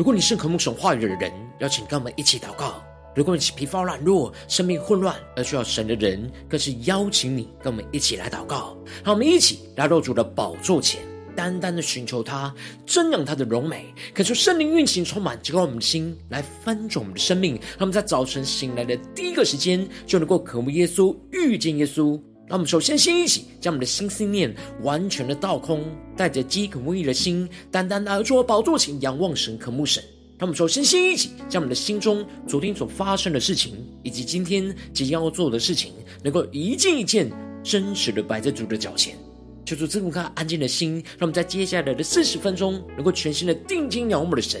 如果你是渴慕神话语的人，邀请跟我们一起祷告；如果你是疲乏软弱、生命混乱而需要神的人，更是邀请你跟我们一起来祷告。让我们一起来到主的宝座前，单单的寻求他，瞻仰他的荣美，恳求圣灵运行充满，浇灌我们的心，来翻转我们的生命。让我们在早晨醒来的第一个时间，就能够渴慕耶稣，遇见耶稣。让我们首先先一起将我们的心思念完全的倒空，带着饥渴慕义的心，单单来到宝座前仰望神、渴慕神。让我们首先先一起将我们的心中昨天所发生的事情，以及今天即将要做的事情，能够一件一件真实的摆在主的脚前，求主赐我们安静的心，让我们在接下来的四十分钟，能够全心的定睛仰望我们的神。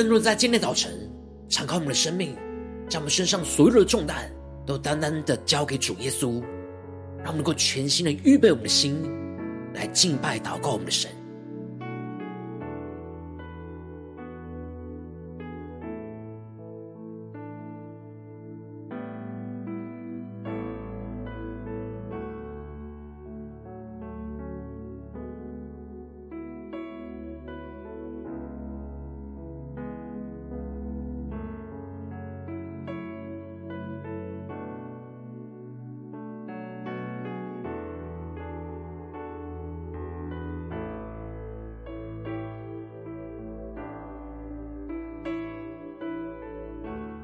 更多在今天早晨，敞开我们的生命，将我们身上所有的重担都单单的交给主耶稣，让我们能够全心的预备我们的心，来敬拜祷告我们的神。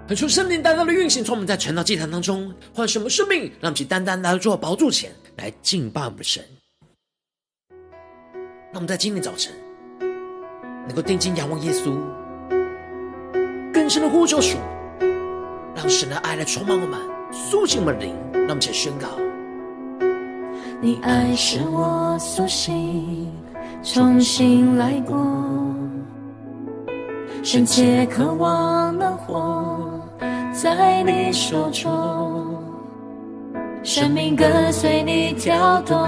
恳求圣灵单单的运行，从我们在晨祷祭坛当中换什么生命，让其单单来到主宝座前来敬拜我们的神。让我们在今天早晨能够定睛仰望耶稣，更深的呼求主，让神的爱来充满我们，苏醒我们的灵。让我们一起宣告：你爱是我苏醒，重新来过，深切渴望能活。在你手中，生命跟随你跳动，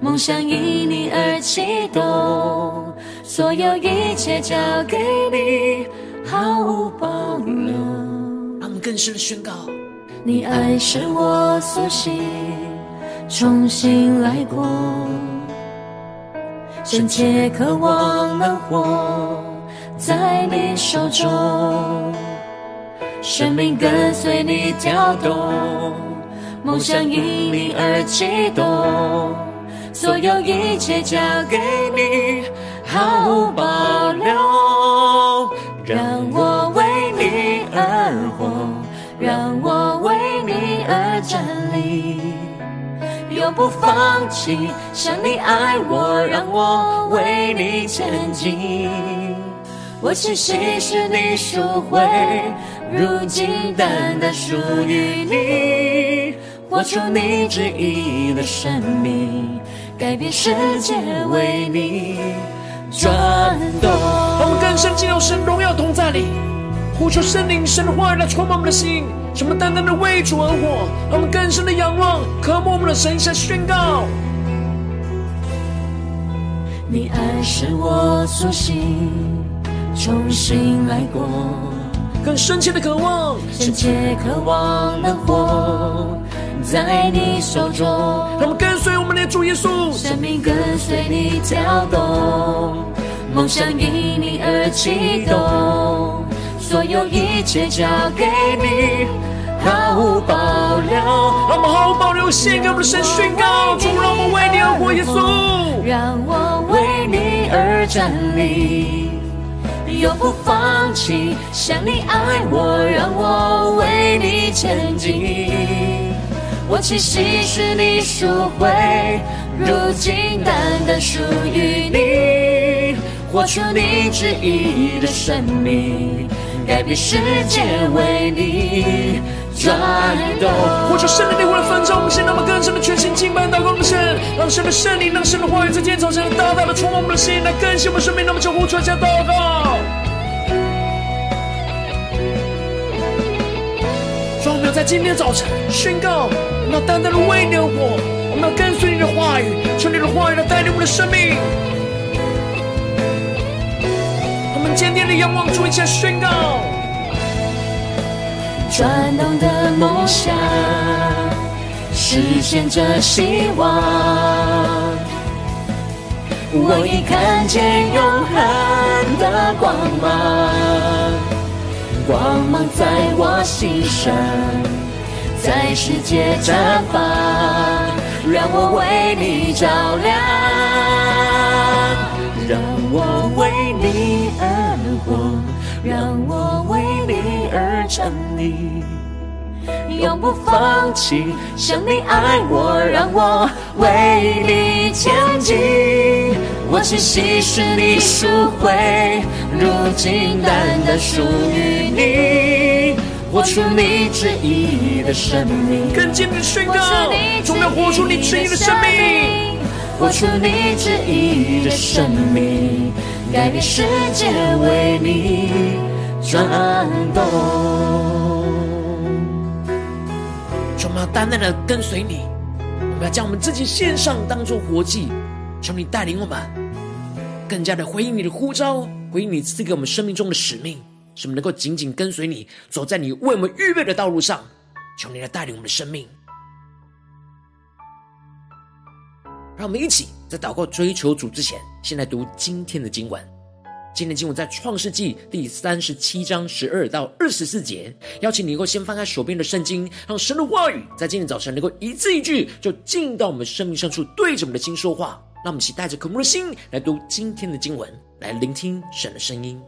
梦想因你而启动，所有一切交给你，毫无保留。他们更深的宣告：你爱使我苏醒，重新来过，深切渴望能活在你手中。生命跟随你跳动，梦想因你而启动，所有一切交给你，毫无保留。让我为你而活，让我为你而站立，永不放弃。像你爱我，让我为你前进。我气息是你赎回。如今单单属于你，活出你旨意的生命，改变世界为你转动。让我们更深进入神荣耀同在里，呼求圣灵神的话语来充满我们的心，使我们单单的为主而活。让我们更深的仰望，渴慕我们的神，向宣告：你爱使我苏醒，重新来过。更深切的渴望，深切渴望能活在你手中。让我们跟随我们的主耶稣，生命跟随你跳动，梦想因你而启动，所有一切交给你，毫无保留。让我们毫无保留献给我们的神宣告：主，让我们为你而活，耶稣，让我为你而站立。永不放弃。想你爱我，让我为你前进。我栖息是你赎回，如今单单属于你。活出你旨意的生命，改变世界为你转动。活出神的灵魂的丰盛，我们先让我们更深的全心敬拜祷告的神，让神的圣灵，让神的话语在今天早晨大大的充满我们的心，来更新我们生命。那么就呼出来祷告。让我们要在今天早晨宣告，我们要单单的为你而活，我们要跟随你的话语，求你的话语来带领我们的生命。坚定的仰望主，一起来宣告。转动的梦想，实现着希望。我已看见永恒的光芒。光芒在我心上，在世界绽放，让我为你照亮，我为你而活，让我为你而站立，永不放弃。像你爱我，让我为你前进。我气息是你赎回，如今单单属于你。活出你旨意的生命，更坚定的宣告，总要活出你旨意的生命。活出你旨意的生命，改变世界为你转动。我们要单单的跟随你，我们要将我们自己献上，当作活祭。求你带领我们，更加的回应你的呼召，回应你赐给我们生命中的使命，使我们能够紧紧跟随你，走在你为我们预备的道路上。求你来带领我们的生命，让我们一起在祷告追求主之前，先来读今天的经文。今天经文在创世纪第三十七章十二到二十四节，邀请你能够先翻开手边的圣经，让神的话语在今天早晨能够一字一句就进到我们生命深处，对着我们的心说话。让我们一起带着渴慕的心来读今天的经文，来聆听神的声音。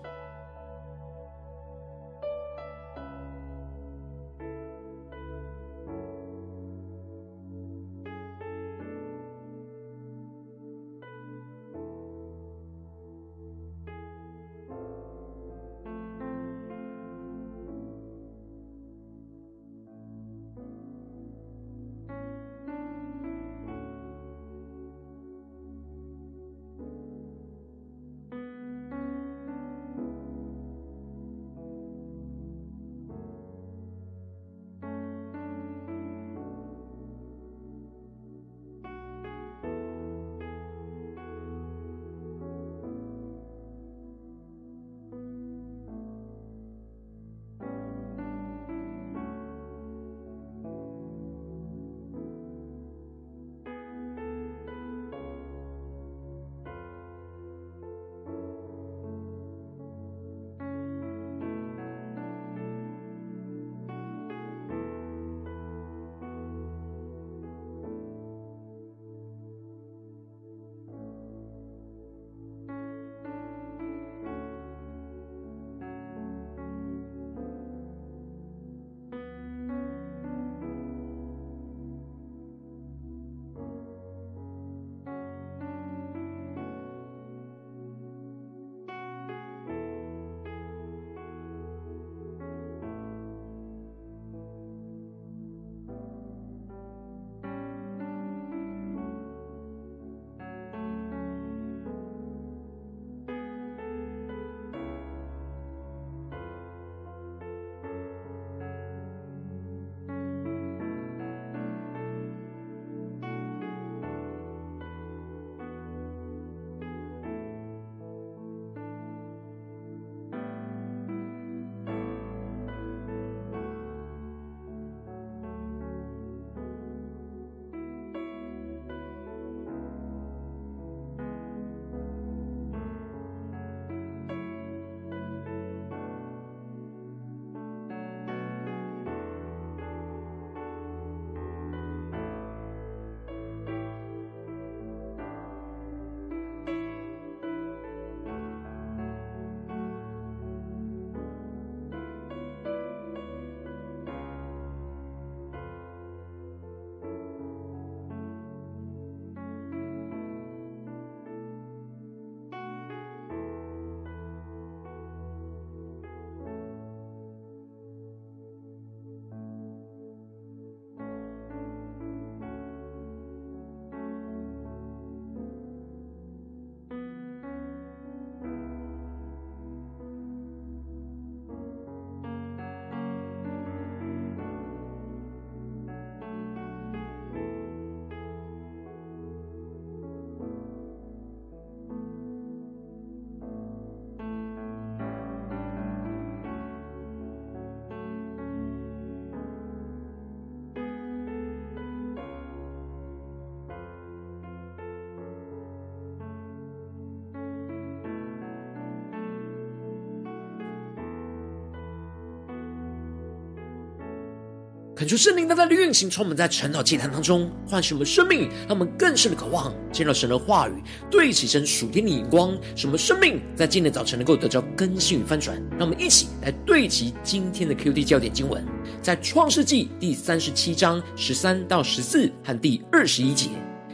恳求圣灵大大的运行，充满在晨祷祭坛当中，唤醒我们生命，让我们更深的渴望见到神的话语，对齐神属天的眼光，使我们生命在今天早晨能够得到更新与翻转。让我们一起来对齐今天的 QD 焦点经文，在创世纪第三十七章十三到十四和第二十一节，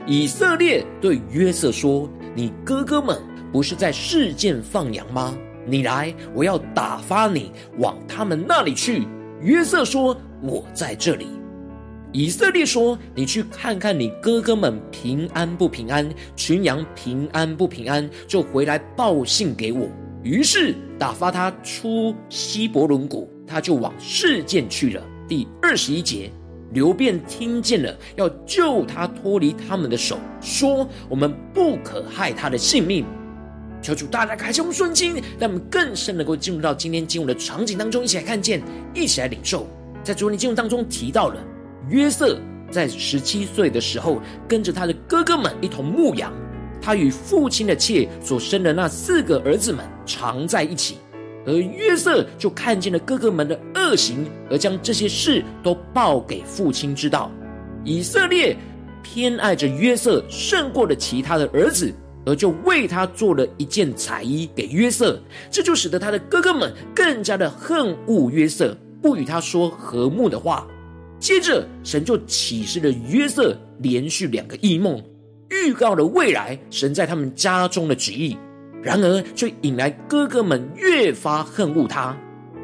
以色列对约瑟说：“你哥哥们不是在示剑放羊吗？你来，我要打发你往他们那里去。”约瑟说。我在这里。以色列说：“你去看看你哥哥们平安不平安，群羊平安不平安，就回来报信给我。”于是打发他出希伯仑谷，他就往示剑去了。第二十一节，流便听见了，要救他脱离他们的手，说：“我们不可害他的性命。”求主大大开启我们顺经，让我们更深能够进入到今天经文的场景当中，一起来看见，一起来领受。在主日经文当中提到了约瑟在十七岁的时候，跟着他的哥哥们一同牧羊。他与父亲的妾所生的那四个儿子们常在一起，而约瑟就看见了哥哥们的恶行，而将这些事都报给父亲知道。以色列偏爱着约瑟胜过了其他的儿子，而就为他做了一件彩衣给约瑟，这就使得他的哥哥们更加的恨恶约瑟。不与他说和睦的话。接着，神就启示了约瑟连续两个异梦，预告了未来神在他们家中的旨意。然而，却引来哥哥们越发恨恶他，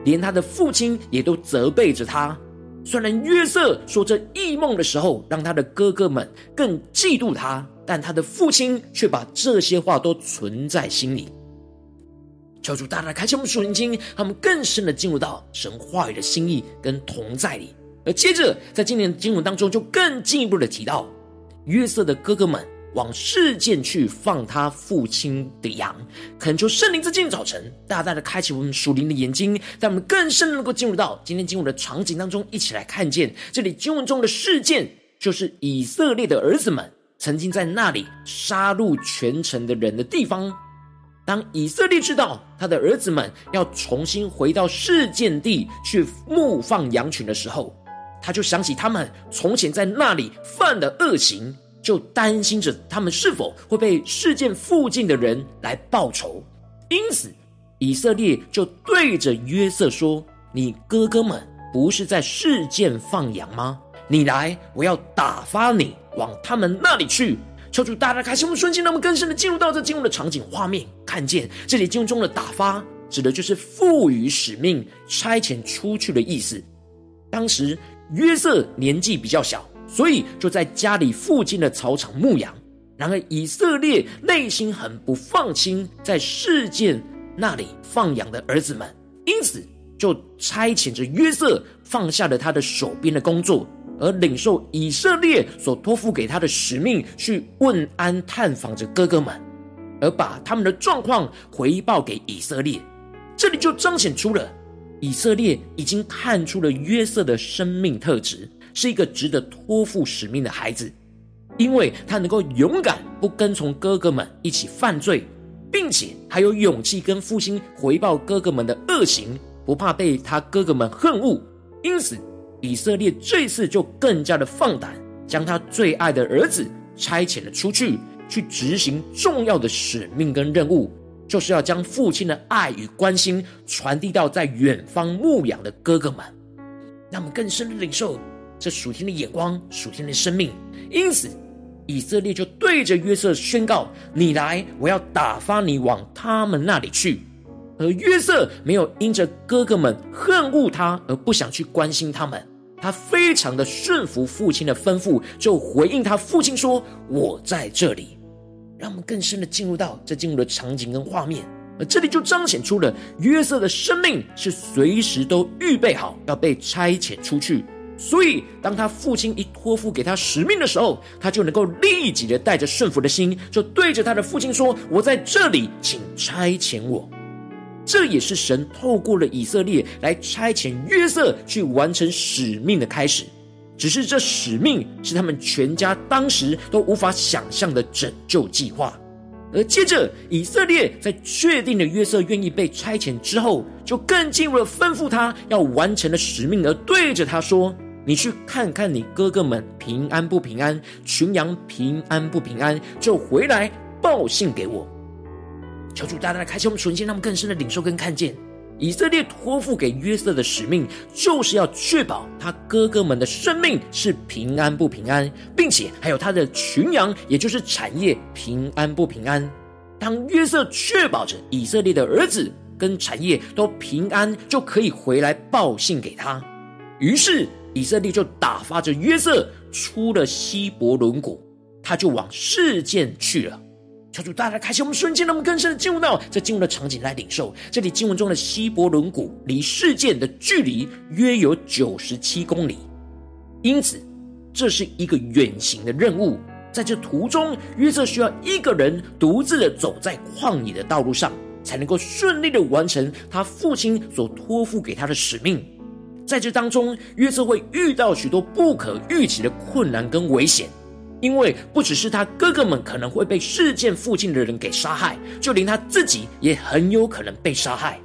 连他的父亲也都责备着他。虽然约瑟说这异梦的时候，让他的哥哥们更嫉妒他，但他的父亲却把这些话都存在心里。求主大大开启我们属灵经，让我们更深的进入到神话语的心意跟同在里。而接着，在今年的经文当中，就更进一步的提到，约瑟的哥哥们往事件去放他父亲的羊，恳求圣灵在今天早晨大大的开启我们属灵的眼睛，让我们更深的能够进入到今天经文的场景当中，一起来看见这里经文中的事件，就是以色列的儿子们曾经在那里杀戮全城的人的地方。当以色列知道他的儿子们要重新回到示剑地去牧放羊群的时候，他就想起他们从前在那里犯的恶行，就担心着他们是否会被示剑附近的人来报仇。因此，以色列就对着约瑟说：“你哥哥们不是在示剑放羊吗？你来，我要打发你往他们那里去。”求主大大开心我们瞬间，让我们更深的进入到这经文的场景画面，看见这里经文中的打发，指的就是赋予使命、差遣出去的意思。当时约瑟年纪比较小，所以就在家里附近的草场牧羊。然而以色列内心很不放心在示剑那里放羊的儿子们，因此就差遣着约瑟放下了他的手边的工作。而领受以色列所托付给他的使命，去问安探访着哥哥们，而把他们的状况回报给以色列。这里就彰显出了以色列已经看出了约瑟的生命特质，是一个值得托付使命的孩子，因为他能够勇敢不跟从哥哥们一起犯罪，并且还有勇气跟父亲回报哥哥们的恶行，不怕被他哥哥们恨恶，因此。以色列这次就更加的放胆，将他最爱的儿子差遣了出去，去执行重要的使命跟任务，就是要将父亲的爱与关心传递到在远方牧养的哥哥们，让我们更深的领受这属天的眼光、属天的生命。因此，以色列就对着约瑟宣告：“你来，我要打发你往他们那里去。”而约瑟没有因着哥哥们恨恶他而不想去关心他们。他非常的顺服父亲的吩咐，就回应他父亲说：“我在这里。”让我们更深的进入到这进入的场景跟画面，而这里就彰显出了约瑟的生命是随时都预备好要被差遣出去。所以，当他父亲一托付给他使命的时候，他就能够立即的带着顺服的心，就对着他的父亲说：“我在这里，请差遣我。”这也是神透过了以色列来差遣约瑟去完成使命的开始，只是这使命是他们全家当时都无法想象的拯救计划。而接着，以色列在确定了约瑟愿意被差遣之后，就更进一步的吩咐他要完成的使命，而对着他说：“你去看看你哥哥们平安不平安，群羊平安不平安，就回来报信给我。求主大大的开启我们纯心，让我们更深的领受跟看见。以色列托付给约瑟的使命，就是要确保他哥哥们的生命是平安不平安，并且还有他的群羊，也就是产业平安不平安。当约瑟确保着以色列的儿子跟产业都平安，就可以回来报信给他。于是以色列就打发着约瑟出了希伯伦谷，他就往事件去了。求主大大开启我们瞬间，让我们更深的进入到这进入的场景来领受。这里经文中的希伯伦谷离示剑的距离约有九十七公里，因此这是一个远行的任务。在这途中，约瑟需要一个人独自的走在旷野的道路上，才能够顺利的完成他父亲所托付给他的使命。在这当中，约瑟会遇到许多不可预期的困难跟危险。因为不只是他哥哥们可能会被事件附近的人给杀害，就连他自己也很有可能被杀害。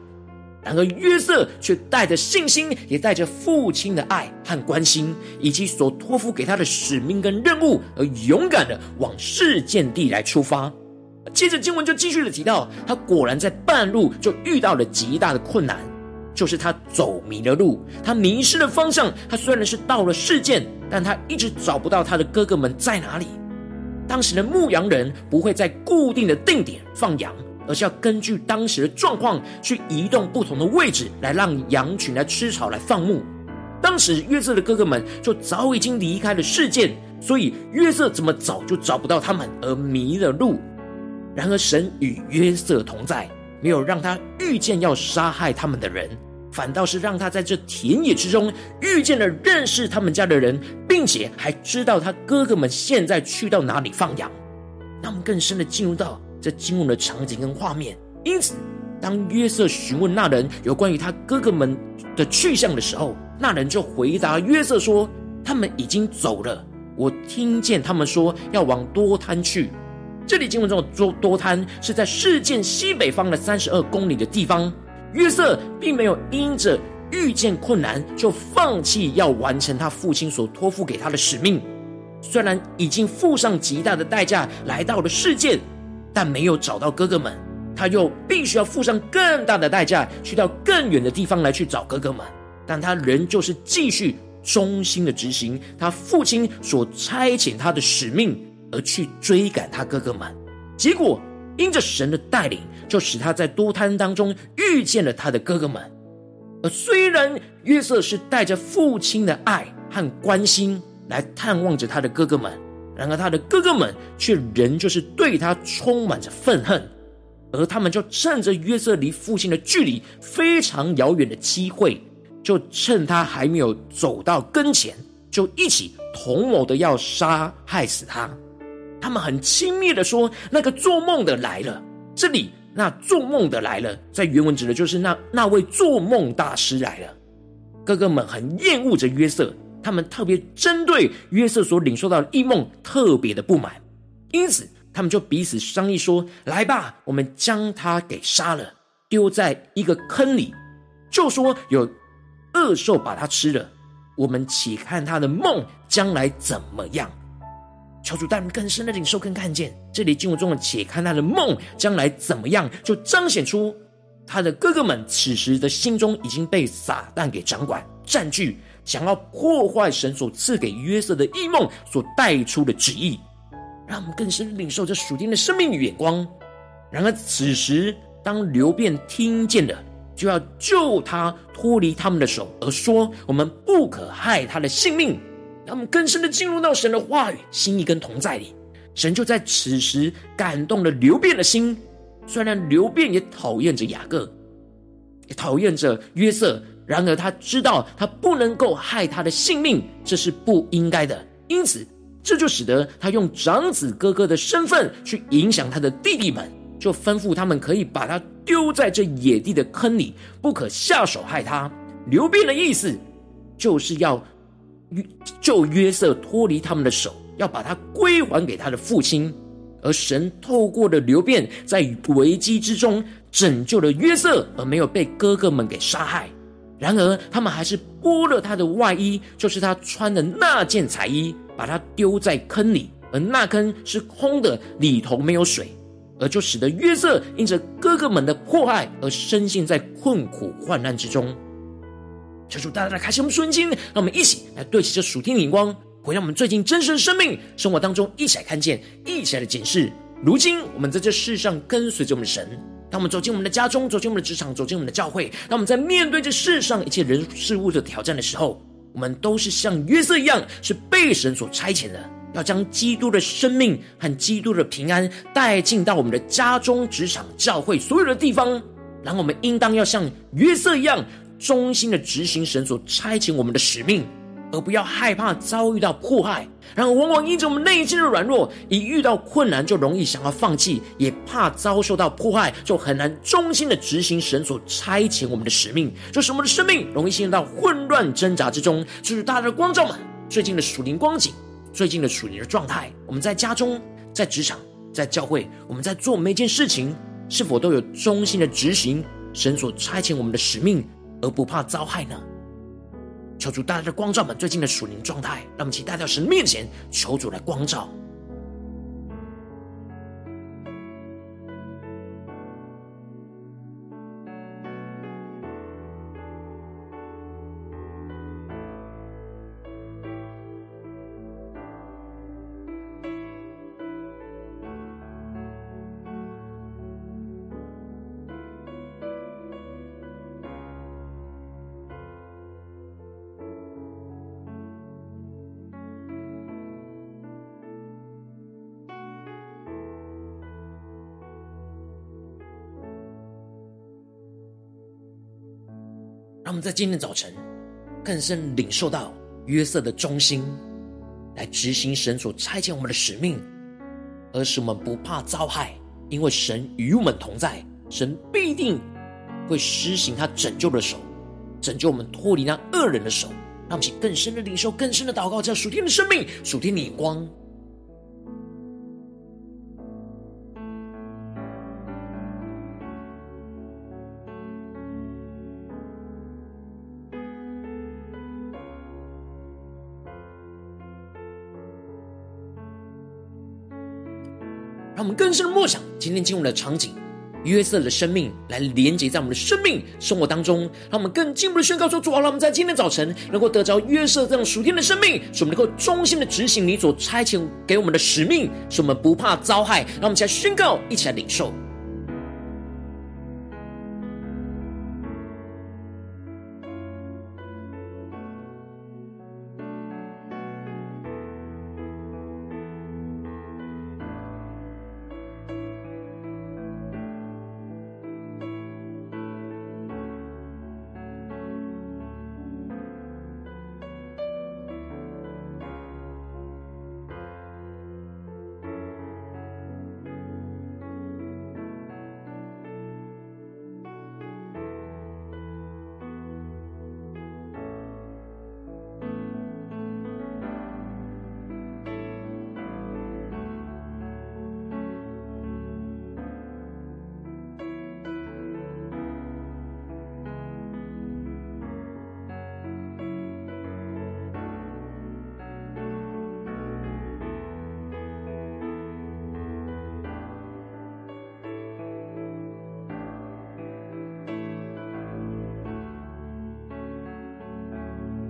然而约瑟却带着信心，也带着父亲的爱和关心，以及所托付给他的使命跟任务，而勇敢的往事件地来出发。接着经文就继续的提到，他果然在半路就遇到了极大的困难。就是他走迷了路，他迷失了方向。他虽然是到了示剑，但他一直找不到他的哥哥们在哪里。当时的牧羊人不会在固定的定点放羊，而是要根据当时的状况去移动不同的位置，来让羊群来吃草、来放牧。当时约瑟的哥哥们就早已经离开了示剑，所以约瑟怎么找就找不到他们，而迷了路。然而神与约瑟同在。没有让他遇见要杀害他们的人，反倒是让他在这田野之中遇见了认识他们家的人，并且还知道他哥哥们现在去到哪里放羊。让我们更深的进入到这经文的场景跟画面。因此，当约瑟询问那人有关于他哥哥们的去向的时候，那人就回答约瑟说：“他们已经走了，我听见他们说要往多摊去。”这里经文中的多多摊是在事件西北方的三十二公里的地方。约瑟并没有因着遇见困难就放弃要完成他父亲所托付给他的使命。虽然已经付上极大的代价来到了示剑，但没有找到哥哥们，他又必须要付上更大的代价去到更远的地方来去找哥哥们。但他仍旧是继续忠心的执行他父亲所差遣他的使命。而去追赶他哥哥们，结果因着神的带领，就使他在多摊当中遇见了他的哥哥们。而虽然约瑟是带着父亲的爱和关心来探望着他的哥哥们，然而他的哥哥们却仍旧是对他充满着愤恨，而他们就趁着约瑟离父亲的距离非常遥远的机会，就趁他还没有走到跟前，就一起同谋的要杀害死他。他们很轻蔑的说：“那个做梦的来了。”这里那做梦的来了，在原文指的就是那那位做梦大师来了。哥哥们很厌恶着约瑟，他们特别针对约瑟所领受到的异梦特别的不满，因此他们就彼此商议说：“来吧，我们将他给杀了，丢在一个坑里，就说有恶兽把他吃了。我们且看他的梦将来怎么样。”求主带领更深的领受跟看见，这里经文中的“且看他的梦将来怎么样”，就彰显出他的哥哥们此时的心中已经被撒旦给掌管、占据，想要破坏神所赐给约瑟的异梦所带出的旨意，让我们更深领受这属天的生命与眼光。然而，此时当流便听见了，就要救他脱离他们的手，而说：“我们不可害他的性命。”让我们更深的进入到神的话语、心意跟同在里，神就在此时感动了流便的心。虽然流便也讨厌着雅各，也讨厌着约瑟，然而他知道他不能够害他的性命，这是不应该的。因此，这就使得他用长子哥哥的身份去影响他的弟弟们，就吩咐他们可以把他丢在这野地的坑里，不可下手害他。流便的意思就是要。救约瑟脱离他们的手，要把他归还给他的父亲。而神透过了流变，在危机之中拯救了约瑟，而没有被哥哥们给杀害。然而他们还是剥了他的外衣，就是他穿的那件彩衣，把他丢在坑里，而那坑是空的，里头没有水，而就使得约瑟因着哥哥们的迫害而深陷在困苦患难之中。求主大大的开启我们属灵经，让我们一起来对齐这属天的眼光，回到我们最近真实的生命生活当中，一起来看见，一起来的检视。如今我们在这世上跟随着我们的神，当我们走进我们的家中，走进我们的职场，走进我们的教会，当我们在面对这世上一切人事物的挑战的时候，我们都是像约瑟一样，是被神所差遣的，要将基督的生命和基督的平安带进到我们的家中、职场、教会所有的地方。然后我们应当要像约瑟一样。忠心的执行神所差遣我们的使命，而不要害怕遭遇到迫害。然而，往往因着我们内心的软弱，一遇到困难就容易想要放弃，也怕遭受到迫害，就很难忠心的执行神所差遣我们的使命，就使我们的生命容易陷入到混乱挣扎之中。就是大家的光照们，最近的属灵光景，最近的属灵的状态，我们在家中、在职场、在教会，我们在做每件事情，是否都有忠心的执行神所差遣我们的使命？而不怕遭害呢？求主带来的光照们最近的属灵状态，让我们期待到神面前，求主来光照。们在今天早晨更深领受到约瑟的忠心，来执行神所差遣我们的使命，而使我们不怕遭害，因为神与我们同在，神必定会施行他拯救的手，拯救我们脱离那恶人的手。让我们去更深的领受，更深的祷告，这属天的生命，属天的光。让我们更深的默想今天进入的场景，约瑟的生命来连接在我们的生命生活当中，让我们更进一步的宣告说：主啊，让我们在今天早晨能够得着约瑟这样属天的生命，使我们能够忠心的执行你所差遣给我们的使命，使我们不怕遭害。让我们一起来宣告，一起来领受。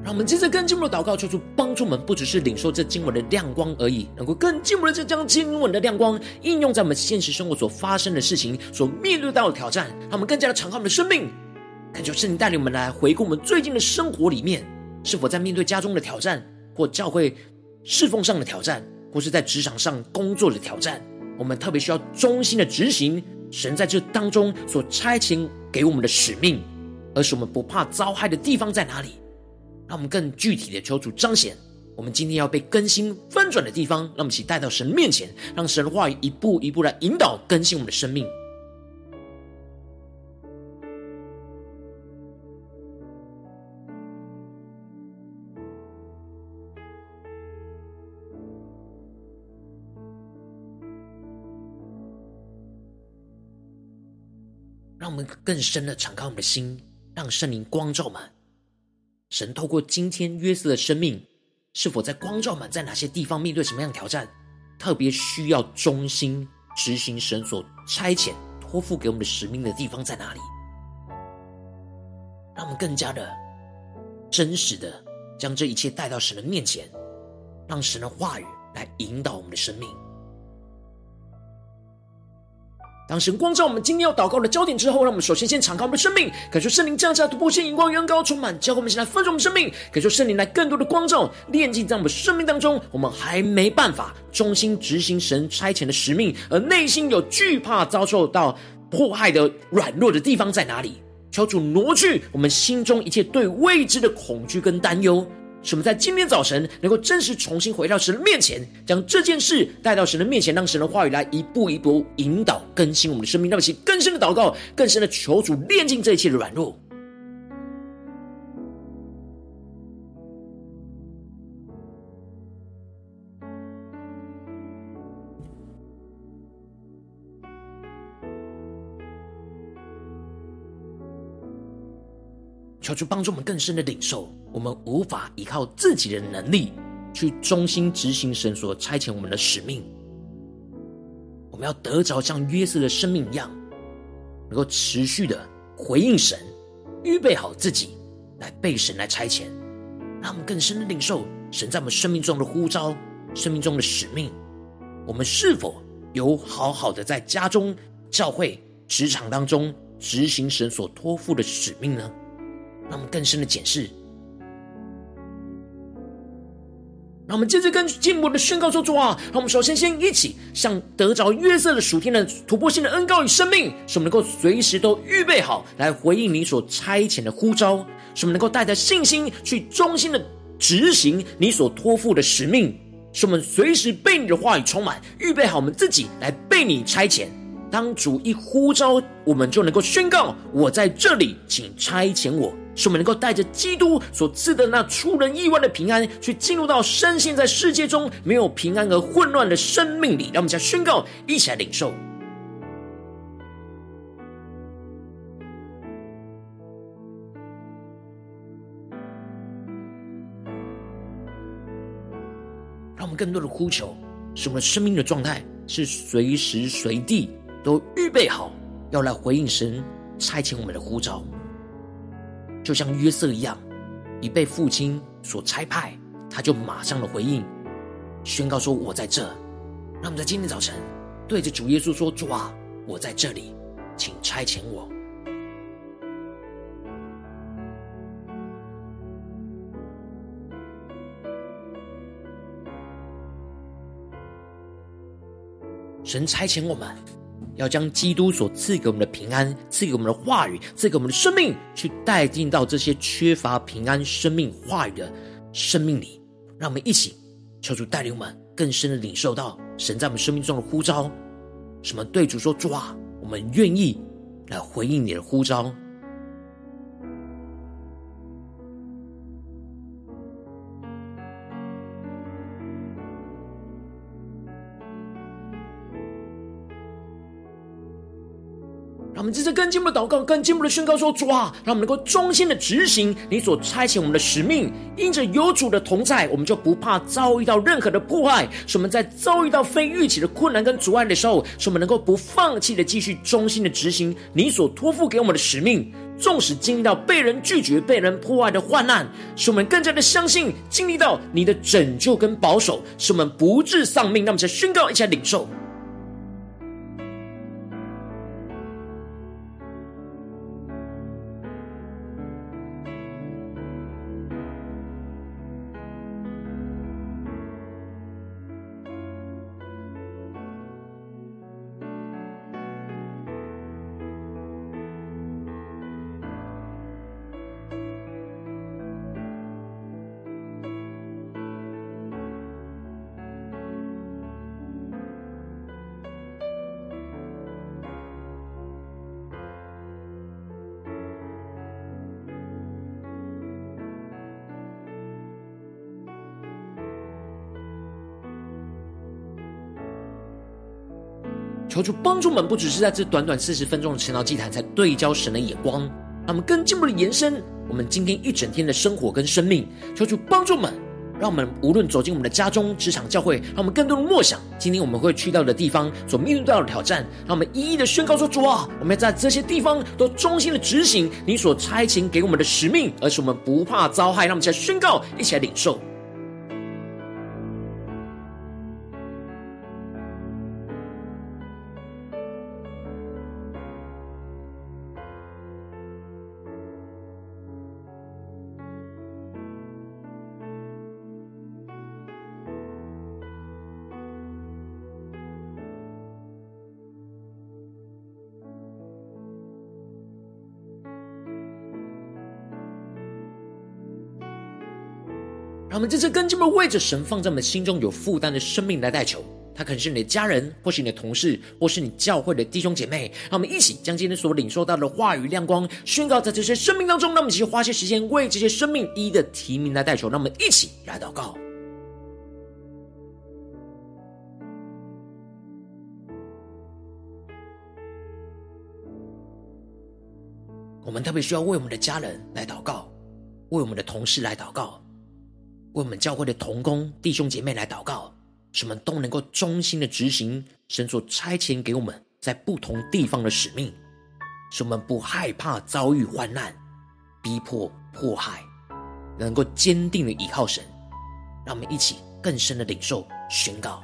让我们接着更进一步的祷告，求主帮助我们，不只是领受这经文的亮光而已，能够更进一步的将经文的亮光应用在我们现实生活所发生的事情、所面对到的挑战，让我们更加的敞开我们的生命，恳求圣灵带领我们来回顾我们最近的生活里面，是否在面对家中的挑战，或教会侍奉上的挑战，或是在职场上工作的挑战，我们特别需要忠心的执行神在这当中所差遣给我们的使命，而是我们不怕遭害的地方在哪里？让我们更具体的求主彰显，我们今天要被更新翻转的地方，让我们一起带到神面前，让神的话语一步一步来引导更新我们的生命。让我们更深的敞开我们的心，让圣灵光照我们。神透过今天约瑟的生命，是否在光照满，在哪些地方面对什么样的挑战，特别需要忠心执行神所差遣托付给我们的使命的地方在哪里？让我们更加的真实的将这一切带到神的面前，让神的话语来引导我们的生命。当神光照我们今天要祷告的焦点之后，让我们首先先敞开我们的生命，感受圣灵降下突破性、荧光、远高充满，教会我们先来分盛我们生命，感受圣灵来更多的光照，炼净在我们生命当中。我们还没办法忠心执行神差遣的使命，而内心有惧怕遭受到迫害的软弱的地方在哪里？求主挪去我们心中一切对未知的恐惧跟担忧。使我们在今天早晨能够真实重新回到神的面前，将这件事带到神的面前，让神的话语来一步一步引导更新我们的生命。让其更深的祷告，更深的求主炼净这一切的软弱。求主帮助我们更深的领受，我们无法依靠自己的能力去忠心执行神所差遣我们的使命。我们要得着像约瑟的生命一样，能够持续的回应神，预备好自己来被神来差遣，让我们更深的领受神在我们生命中的呼召、生命中的使命。我们是否有好好的在家中、教会、职场当中执行神所托付的使命呢？让我们更深的检视，让我们接着跟进一步的宣告说：“主啊，让我们首先先一起向得着约瑟的属天的突破性的恩膏与生命，使我们能够随时都预备好来回应你所差遣的呼召，使我们能够带着信心去忠心的执行你所托付的使命，使我们随时被你的话语充满，预备好我们自己来被你差遣。”当主一呼召，我们就能够宣告：“我在这里，请差遣我。”使我们能够带着基督所赐的那出人意外的平安，去进入到深陷在世界中没有平安和混乱的生命里。让我们将宣告，一起来领受。让我们更多的呼求，使我们生命的状态是随时随地。都预备好要来回应神差遣我们的呼召，就像约瑟一样，一被父亲所差派，他就马上的回应，宣告说：“我在这。”让我们在今天早晨对着主耶稣说：“主啊，我在这里，请差遣我。”神差遣我们。要将基督所赐给我们的平安，赐给我们的话语，赐给我们的生命，去带进到这些缺乏平安生命话语的生命里。让我们一起求主带领我们更深的领受到神在我们生命中的呼召。什么对主说：“抓，我们愿意来回应你的呼召。”我们这次更进一步的祷告，更进一步的宣告说：“主啊，让我们能够忠心的执行你所差遣我们的使命。因着有主的同在，我们就不怕遭遇到任何的迫害。使我们在遭遇到非预期的困难跟阻碍的时候，使我们能够不放弃的继续忠心的执行你所托付给我们的使命。纵使经历到被人拒绝、被人破坏的患难，使我们更加的相信，经历到你的拯救跟保守，使我们不致丧命。那么，再宣告一下领受。”求主帮助我们，不只是在这短短四十分钟的晨祷祭坛，才对焦神的眼光，让我们更进一步的延伸我们今天一整天的生活跟生命，求主帮助我们，让我们无论走进我们的家中、职场、教会，让我们更多的默想今天我们会去到的地方所面对到的挑战，让我们一一的宣告说：主啊，我们要在这些地方都忠心的执行你所差遣给我们的使命，而是我们不怕遭害。让我们一起来宣告，一起来领受。让我们这次更进一步为着神放在我们心中有负担的生命来代求，他可能是你的家人，或是你的同事，或是你教会的弟兄姐妹。让我们一起将今天所领受到的话语亮光宣告在这些生命当中。让我们一起花些时间为这些生命一一的提名来代求。让我们一起来祷告。我们特别需要为我们的家人来祷告，为我们的同事来祷告。为我们教会的同工弟兄姐妹来祷告，使我们都能够忠心的执行神所差遣给我们在不同地方的使命，使我们不害怕遭遇患难、逼迫、迫害，能够坚定的依靠神。让我们一起更深的领受宣告。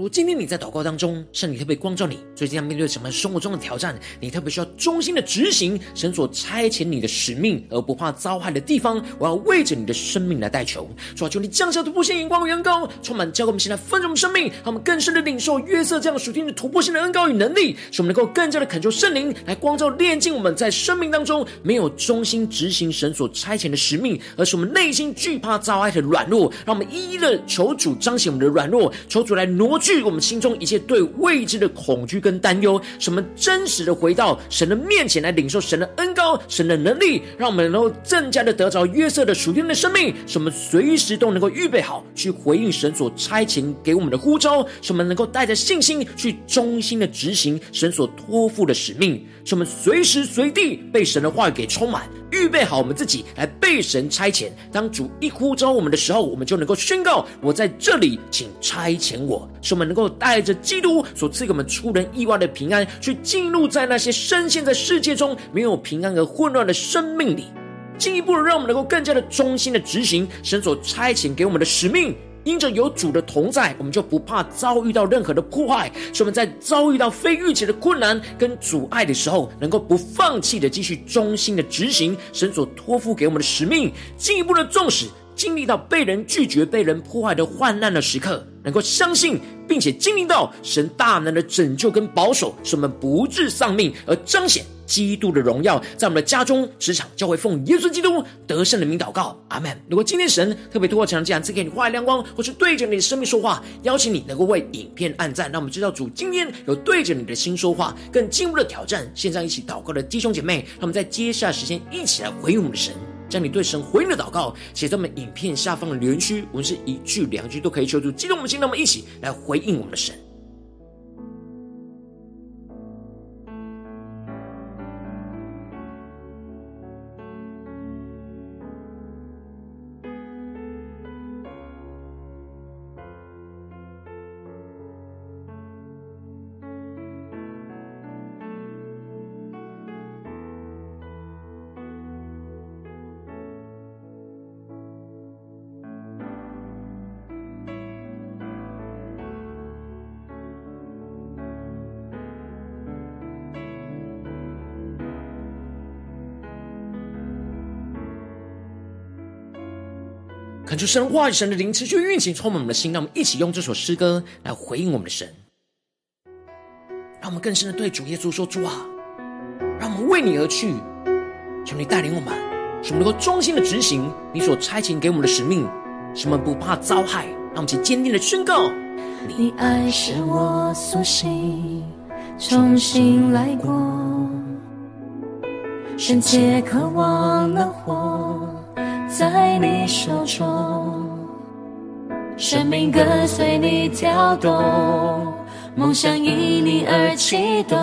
如今天你在祷告当中，圣灵特别光照你，最近要面对什么生活中的挑战？你特别需要忠心的执行神所差遣你的使命，而不怕遭害的地方。我要为着你的生命来代求，主啊，求你降下突破性眼光与恩膏，充满教给我们现在丰盛的生命，让我们更深的领受约瑟这样属天的突破性的恩膏与能力，使我们能够更加的恳求圣灵来光照炼净我们在生命当中没有忠心执行神所差遣的使命，而是我们内心惧怕遭害的软弱。让我们一一的求主彰显我们的软弱，求主来挪去。去我们心中一切对未知的恐惧跟担忧，什么真实的回到神的面前来领受神的恩膏、神的能力，让我们能够更加的得着约瑟的属天的生命，什么随时都能够预备好去回应神所差遣给我们的呼召，什么能够带着信心去忠心的执行神所托付的使命，什么随时随地被神的话语给充满。预备好我们自己来被神差遣，当主一呼召我们的时候，我们就能够宣告：“我在这里，请差遣我。”使我们能够带着基督所赐给我们出人意外的平安，去进入在那些深陷在世界中没有平安和混乱的生命里，进一步的让我们能够更加的忠心的执行神所差遣给我们的使命。因着有主的同在，我们就不怕遭遇到任何的破坏。所以我们在遭遇到非预期的困难跟阻碍的时候，能够不放弃的继续忠心的执行神所托付给我们的使命，进一步的重视。经历到被人拒绝、被人破坏的患难的时刻，能够相信并且经历到神大能的拯救跟保守，使我们不致丧命，而彰显基督的荣耀，在我们的家中、职场、教会，奉耶稣基督得胜的名祷告，阿门。如果今天神特别透过这样赐给你话语亮光，或是对着你的生命说话，邀请你能够为影片按赞，让我们知道主今天有对着你的心说话，更进一步的挑战。线上一起祷告的弟兄姐妹，让我们在接下来时间一起来回应我们的神。将你对神回应的祷告写在我们影片下方的留言区，我们是一句两句都可以，求助激动我们心，让我们一起来回应我们的神。恳求神话语、神的灵持续运行，充满我们的心。让我们一起用这首诗歌来回应我们的神，让我们更深的对主耶稣说：“主啊，让我们为你而去，求你带领我们，使我们能够忠心的执行你所差遣给我们的使命，使我们不怕遭害。让我们去坚定的宣告：你爱是我苏醒，重新来过，深切渴望能活。”在你手中，生命跟随你跳动，梦想因你而启动，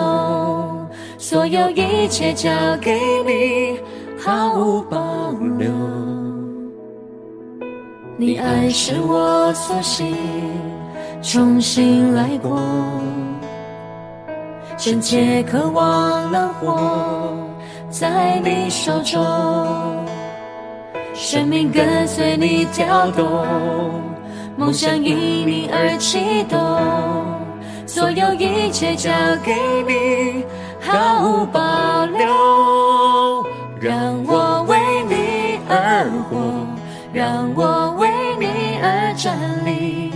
所有一切交给你，毫无保留。你爱是我苏醒，重新来过，真切渴望能活在你手中。生命跟随你跳动，梦想因你而启动，所有一切交给你，毫无保留。让我为你而活，让我为你而站立，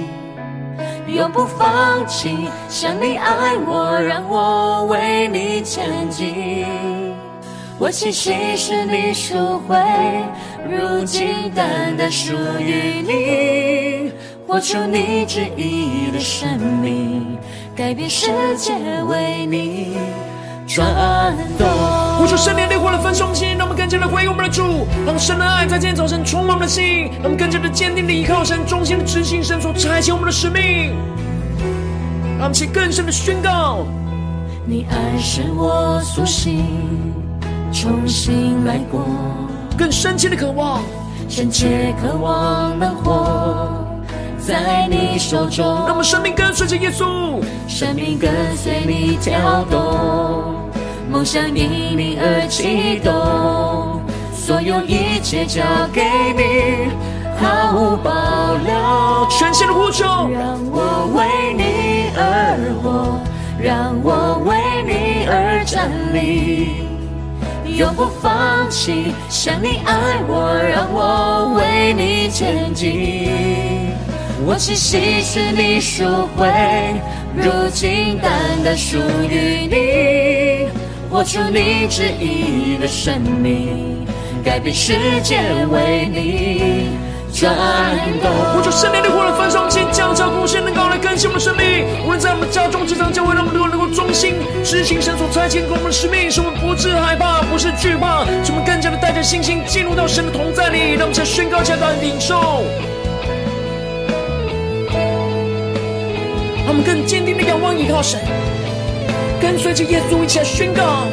永不放弃。像你爱我，让我为你前进。我气息是你赎回，如今单单属于你，活出你旨意的生命，改变世界为你转动。呼求圣灵烈火的焚烧心，让我们更加的回应我们的主，让神的爱在今天早晨充满我们的心，让我们更加的坚定的依靠神，忠心的执行神所差遣我们的使命，让我们去更深的宣告：你爱使我苏醒。重新来过，更深切的渴望，深切渴望能活在你手中。让我们生命跟随着耶稣，生命跟随你跳动，梦想因你而启动，所有一切交给你，毫无保留。全心的呼求，让我为你而活，让我为你而站立。永不放弃，想你爱我，让我为你前进。我气息是你赎回，如今单单属于你。活出你旨意的生命，改变世界为你。转动，我就圣灵的火的焚烧，先降下无限能高来更新我们的生命。无论在我们家中、职场、教会，让我们都能够忠心执行神所差遣给我们的使命，使我们不致害怕，不是惧怕，使我们更加的带着信心进入到神的同在里。让我们再宣告、起来领受，让我们更坚定的仰望依靠神，跟随着耶稣一起来宣告。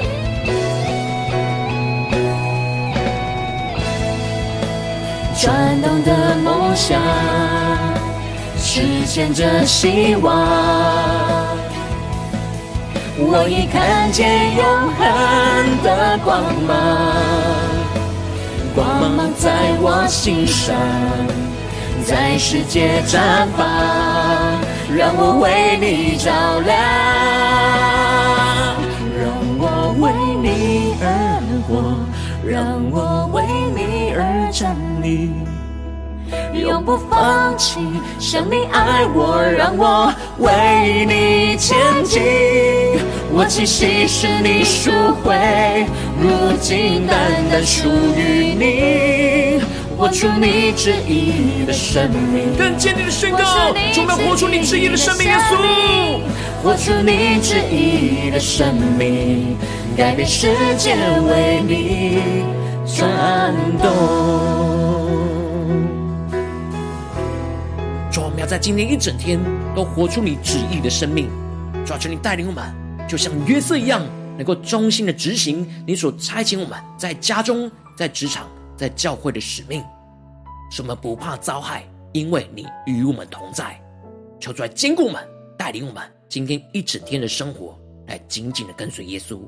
转动的梦想，实现着希望。我已看见永恒的光芒，光芒在我心上，在世界绽放，让我为你照亮，让我为你而活，让我为站立。永不放弃，像你爱我，让我为你前进。我栖息是你赎回，如今单单属于你。活出你旨意的生命，更坚定的宣告，充满活出你旨意的生命，耶稣。活出你旨意的生命，改变世界为你。转动。主，我们要在今天一整天都活出你旨意的生命。主，求你带领我们，就像约瑟一样，能够忠心的执行你所差遣我们在家中、在职场、在教会的使命，使我们不怕遭害，因为你与我们同在。求主来坚固我们，带领我们今天一整天的生活，来紧紧的跟随耶稣。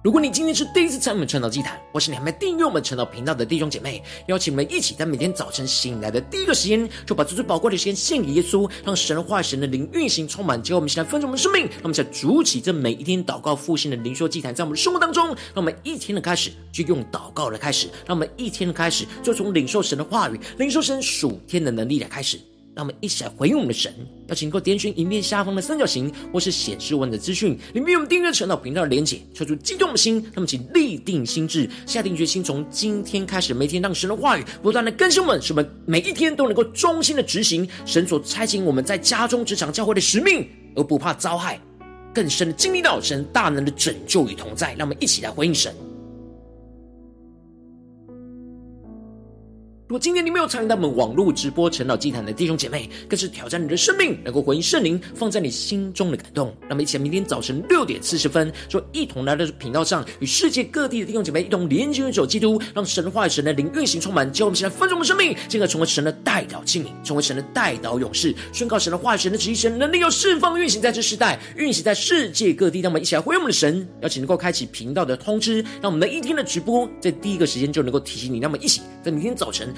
如果你今天是第一次参与我们晨祷祭坛，或是你还没订阅我们晨祷频道的弟兄姐妹，邀请我们一起在每天早晨醒来的第一个时间，就把最最宝贵的时间献给耶稣，让神的话、神的灵运行充满，结果我们现在分盛我们的生命，让我们在主起这每一天祷告复兴的灵修祭坛，在我们的生活当中，让我们一天的开始就用祷告来开始，让我们一天的开始就从领受神的话语、领受神属天的能力来开始。让我们一起来回应我们的神，邀请各位点选影片下方的三角形，或是显示文的资讯，里面有我们订阅晨祷频道的连结，抽出激动的心。那么，请立定心智，下定决心，从今天开始，每天让神的话语不断的更新我们，使我们每一天都能够忠心的执行神所差遣我们在家中、职场、教会的使命，而不怕遭害，更深的经历到神大能的拯救与同在。让我们一起来回应神。如果今天你没有参与到我们网络直播晨祷祭坛的弟兄姐妹，更是挑战你的生命，能够回应圣灵放在你心中的感动。那么，一起来明天早晨六点四十分，就一同来到频道上，与世界各地的弟兄姐妹一同连接、走基督，让神的话语、神的灵运行充满。叫我们现在分盛我们生命，进而成为神的代祷器皿，成为神的代祷勇士，宣告神的话语、神的旨意、神能力要释放运行在这世代，运行在世界各地。让我们一起来回应我们的神，邀请能够开启频道的通知，让我们的一天的直播在第一个时间就能够提醒你。那么，一起在明天早晨。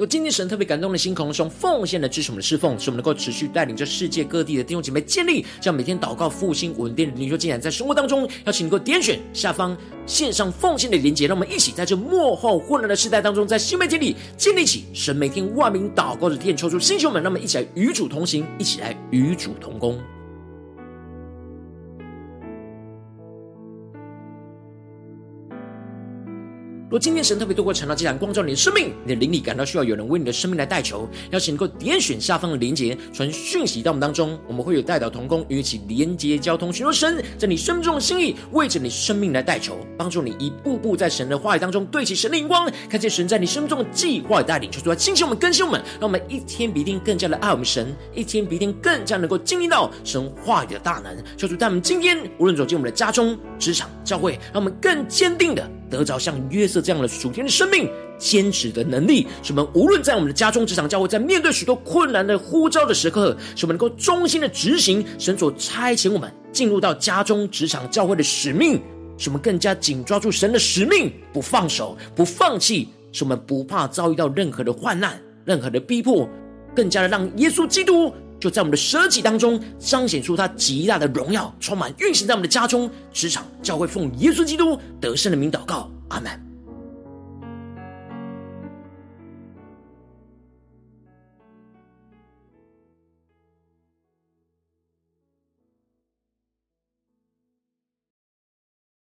果今天神特别感动的心，可能是用奉献来支持我们的侍奉，使我们能够持续带领着世界各地的弟兄姐妹建立这样每天祷告复兴稳定的灵修进展，在生活当中，邀请你能够点选下方线上奉献的连结，让我们一起在这幕后混乱的时代当中，在新媒体里建立起神每天万名祷告的殿，抽出星球们，让我们一起来与主同行，一起来与主同工。若今天神特别透过晨祷祭坛光照你的生命，你的灵里感到需要有人为你的生命来代求，邀请能够点选下方的连结，传讯息到我们当中，我们会有代祷同工与你一起连结交通，寻求神在你生命中的心意，为着你生命来代求，帮助你一步步在神的话语当中对齐神的眼光，看见神在你生命中的计划带领，求主来兴起我们、更新我们，让我们一天比一天更加的爱我们神，一天比一天更加能够经历到神话语的大能。求主带我们今天无论走进我们的家中、职场、教会，让我们更坚定的得着像约瑟这样的属天的生命，坚持的能力，使我们无论在我们的家中、职场、教会，在面对许多困难的呼召的时刻，使我们能够忠心的执行神所差遣我们进入到家中、职场、教会的使命，使我们更加紧抓住神的使命，不放手、不放弃，使我们不怕遭遇到任何的患难、任何的逼迫，更加的让耶稣基督就在我们的舍己当中彰显出他极大的荣耀，充满运行在我们的家中、职场、教会，奉耶稣基督得胜的名祷告，阿门。